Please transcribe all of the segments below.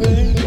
burn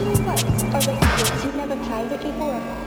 Actually, what? Or the habits you've never tried it before?